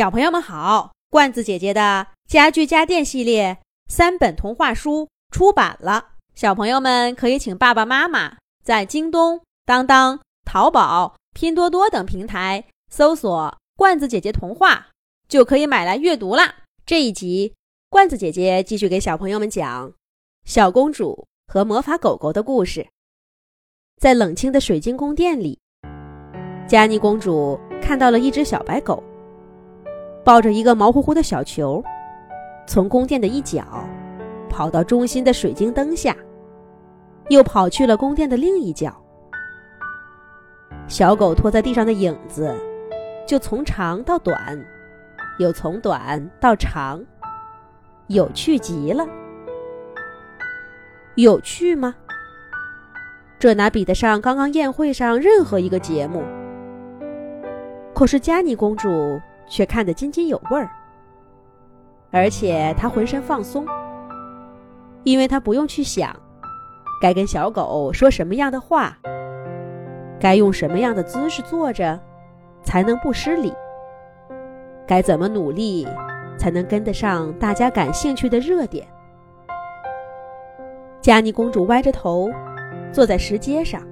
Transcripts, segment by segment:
小朋友们好，罐子姐姐的家具家电系列三本童话书出版了，小朋友们可以请爸爸妈妈在京东、当当、淘宝、拼多多等平台搜索“罐子姐姐童话”，就可以买来阅读啦。这一集，罐子姐姐继续给小朋友们讲小公主和魔法狗狗的故事。在冷清的水晶宫殿里，佳妮公主看到了一只小白狗。抱着一个毛乎乎的小球，从宫殿的一角跑到中心的水晶灯下，又跑去了宫殿的另一角。小狗拖在地上的影子，就从长到短，又从短到长，有趣极了。有趣吗？这哪比得上刚刚宴会上任何一个节目？可是佳妮公主。却看得津津有味儿，而且他浑身放松，因为他不用去想该跟小狗说什么样的话，该用什么样的姿势坐着才能不失礼，该怎么努力才能跟得上大家感兴趣的热点。佳妮公主歪着头坐在石阶上，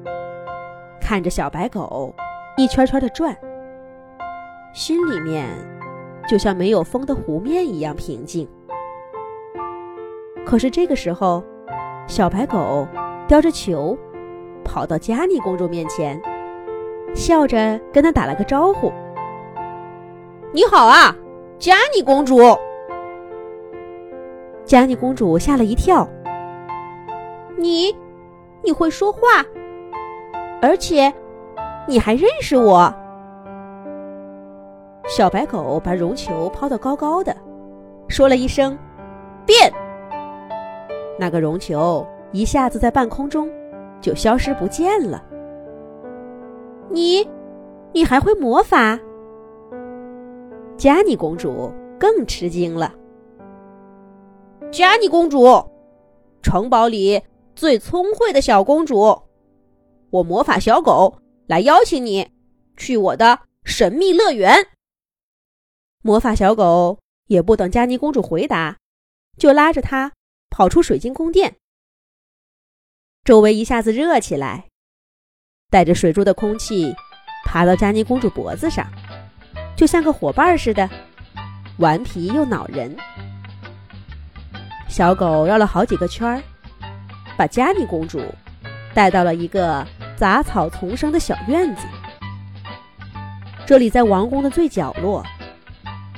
看着小白狗一圈圈的转。心里面就像没有风的湖面一样平静。可是这个时候，小白狗叼着球跑到佳妮公主面前，笑着跟她打了个招呼：“你好啊，佳妮公主。”佳妮公主吓了一跳：“你，你会说话，而且你还认识我？”小白狗把绒球抛得高高的，说了一声“变”，那个绒球一下子在半空中就消失不见了。你，你还会魔法？佳妮公主更吃惊了。佳妮公主，城堡里最聪慧的小公主，我魔法小狗来邀请你去我的神秘乐园。魔法小狗也不等佳妮公主回答，就拉着她跑出水晶宫殿。周围一下子热起来，带着水珠的空气爬到佳妮公主脖子上，就像个伙伴似的，顽皮又恼人。小狗绕了好几个圈儿，把佳妮公主带到了一个杂草丛生的小院子。这里在王宫的最角落。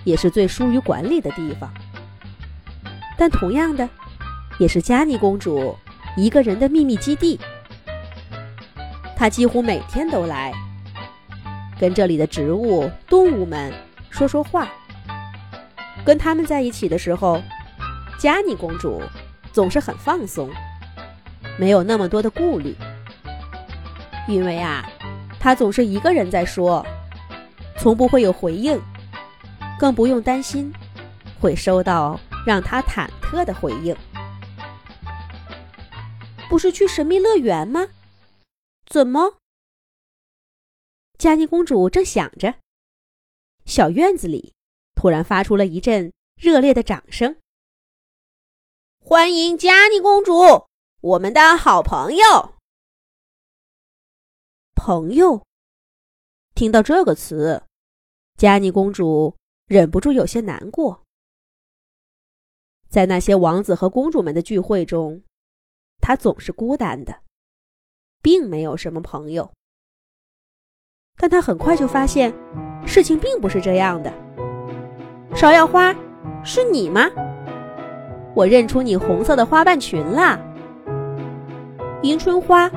也是最疏于管理的地方，但同样的，也是佳妮公主一个人的秘密基地。她几乎每天都来，跟这里的植物、动物们说说话。跟他们在一起的时候，佳妮公主总是很放松，没有那么多的顾虑，因为啊，她总是一个人在说，从不会有回应。更不用担心会收到让他忐忑的回应。不是去神秘乐园吗？怎么？佳妮公主正想着，小院子里突然发出了一阵热烈的掌声。欢迎佳妮公主，我们的好朋友。朋友，听到这个词，佳妮公主。忍不住有些难过，在那些王子和公主们的聚会中，他总是孤单的，并没有什么朋友。但他很快就发现，事情并不是这样的。芍药花，是你吗？我认出你红色的花瓣裙啦。迎春花，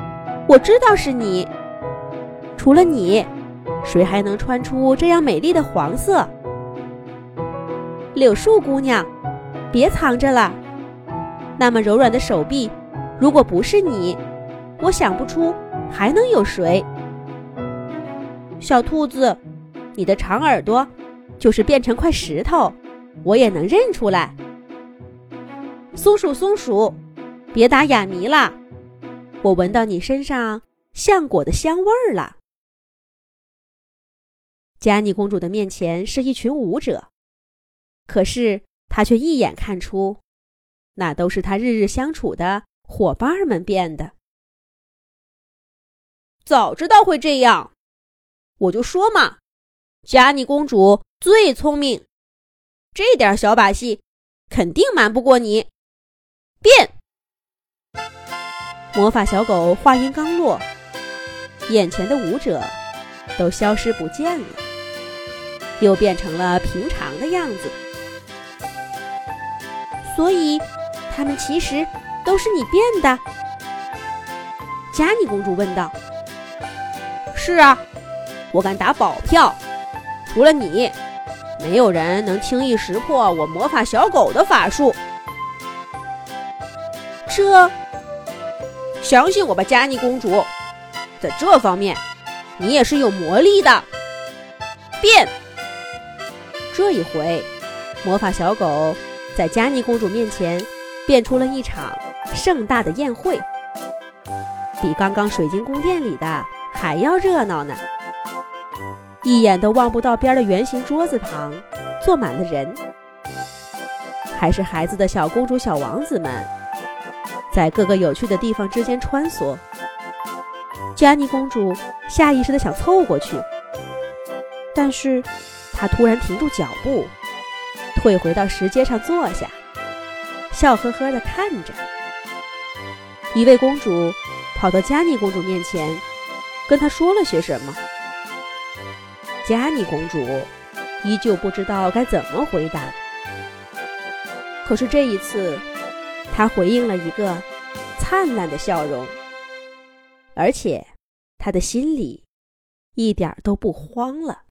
我知道是你。除了你，谁还能穿出这样美丽的黄色？柳树姑娘，别藏着了。那么柔软的手臂，如果不是你，我想不出还能有谁。小兔子，你的长耳朵，就是变成块石头，我也能认出来。松鼠，松鼠，别打哑谜了，我闻到你身上橡果的香味儿了。嘉妮公主的面前是一群舞者，可是他却一眼看出，那都是他日日相处的伙伴们变的。早知道会这样，我就说嘛，嘉妮公主最聪明，这点小把戏肯定瞒不过你。变！魔法小狗话音刚落，眼前的舞者都消失不见了，又变成了平常的样子。所以，他们其实都是你变的？嘉妮公主问道。是啊，我敢打保票，除了你，没有人能轻易识破我魔法小狗的法术。这，相信我吧，嘉妮公主，在这方面，你也是有魔力的。变！这一回，魔法小狗在嘉妮公主面前变出了一场盛大的宴会，比刚刚水晶宫殿里的。还要热闹呢！一眼都望不到边的圆形桌子旁，坐满了人，还是孩子的小公主、小王子们，在各个有趣的地方之间穿梭。嘉妮公主下意识的想凑过去，但是她突然停住脚步，退回到石阶上坐下，笑呵呵的看着。一位公主跑到嘉妮公主面前。跟她说了些什么？嘉妮公主依旧不知道该怎么回答。可是这一次，她回应了一个灿烂的笑容，而且她的心里一点都不慌了。